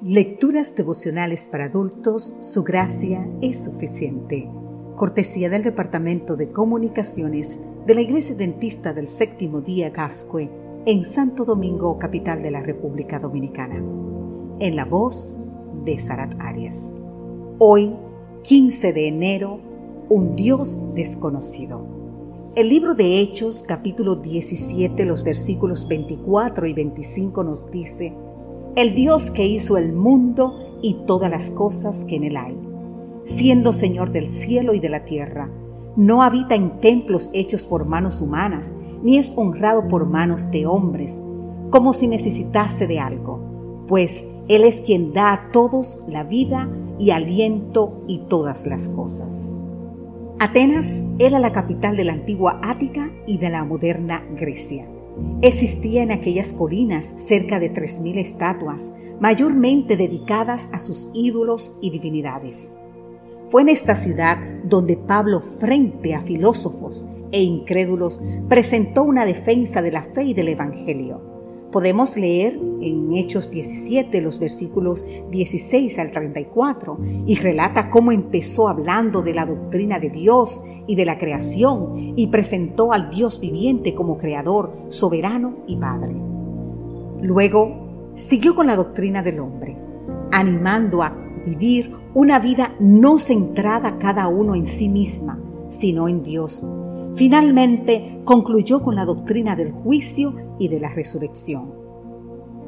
Lecturas devocionales para adultos, su gracia es suficiente. Cortesía del Departamento de Comunicaciones de la Iglesia Dentista del Séptimo Día Gascue en Santo Domingo, capital de la República Dominicana. En la voz de Sarat Arias. Hoy, 15 de enero, un Dios desconocido. El libro de Hechos, capítulo 17, los versículos 24 y 25 nos dice, el Dios que hizo el mundo y todas las cosas que en él hay, siendo Señor del cielo y de la tierra, no habita en templos hechos por manos humanas, ni es honrado por manos de hombres, como si necesitase de algo, pues Él es quien da a todos la vida y aliento y todas las cosas. Atenas era la capital de la antigua Ática y de la moderna Grecia. Existía en aquellas colinas cerca de 3.000 estatuas, mayormente dedicadas a sus ídolos y divinidades. Fue en esta ciudad donde Pablo, frente a filósofos e incrédulos, presentó una defensa de la fe y del Evangelio Podemos leer en Hechos 17 los versículos 16 al 34 y relata cómo empezó hablando de la doctrina de Dios y de la creación y presentó al Dios viviente como creador, soberano y padre. Luego siguió con la doctrina del hombre, animando a vivir una vida no centrada cada uno en sí misma, sino en Dios Finalmente concluyó con la doctrina del juicio y de la resurrección.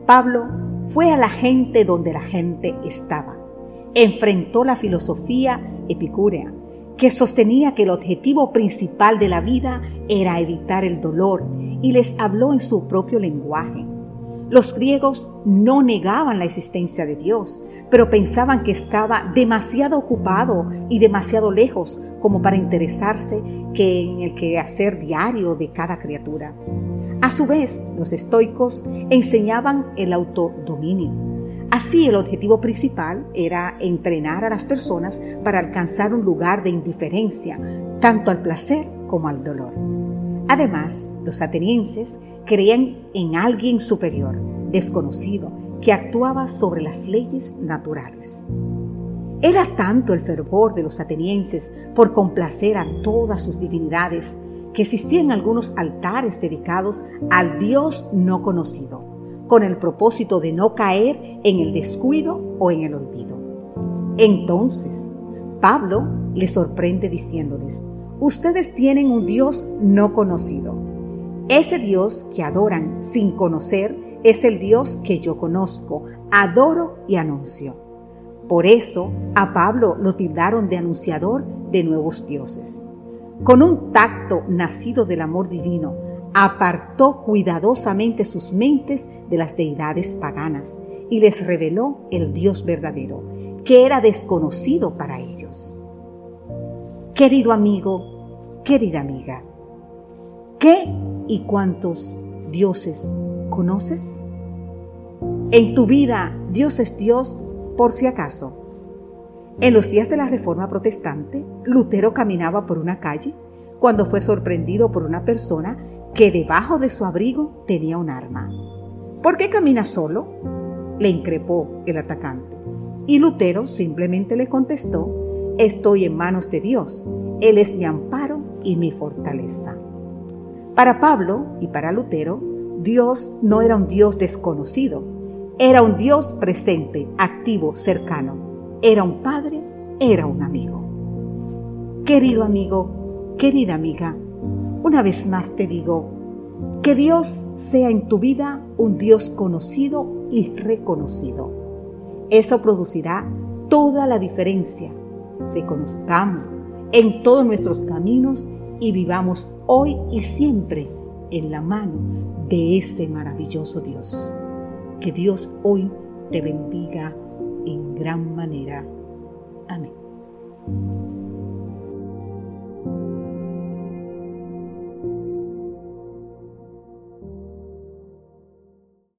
Pablo fue a la gente donde la gente estaba. Enfrentó la filosofía epicúrea, que sostenía que el objetivo principal de la vida era evitar el dolor, y les habló en su propio lenguaje. Los griegos no negaban la existencia de Dios, pero pensaban que estaba demasiado ocupado y demasiado lejos como para interesarse en el quehacer diario de cada criatura. A su vez, los estoicos enseñaban el autodominio. Así el objetivo principal era entrenar a las personas para alcanzar un lugar de indiferencia, tanto al placer como al dolor. Además, los atenienses creían en alguien superior, desconocido, que actuaba sobre las leyes naturales. Era tanto el fervor de los atenienses por complacer a todas sus divinidades que existían algunos altares dedicados al Dios no conocido, con el propósito de no caer en el descuido o en el olvido. Entonces, Pablo les sorprende diciéndoles, ustedes tienen un Dios no conocido. Ese Dios que adoran sin conocer es el Dios que yo conozco, adoro y anuncio. Por eso a Pablo lo tildaron de anunciador de nuevos dioses. Con un tacto nacido del amor divino, apartó cuidadosamente sus mentes de las deidades paganas y les reveló el Dios verdadero, que era desconocido para ellos. Querido amigo, querida amiga, ¿qué y cuántos dioses conoces? En tu vida, Dios es Dios por si acaso. En los días de la Reforma Protestante, Lutero caminaba por una calle cuando fue sorprendido por una persona que debajo de su abrigo tenía un arma. ¿Por qué camina solo? le increpó el atacante. Y Lutero simplemente le contestó, estoy en manos de Dios. Él es mi amparo y mi fortaleza. Para Pablo y para Lutero, Dios no era un Dios desconocido, era un Dios presente, activo, cercano. Era un padre, era un amigo. Querido amigo, querida amiga, una vez más te digo, que Dios sea en tu vida un Dios conocido y reconocido. Eso producirá toda la diferencia reconozcamos en todos nuestros caminos y vivamos hoy y siempre en la mano de este maravilloso Dios. Que Dios hoy te bendiga en gran manera. Amén.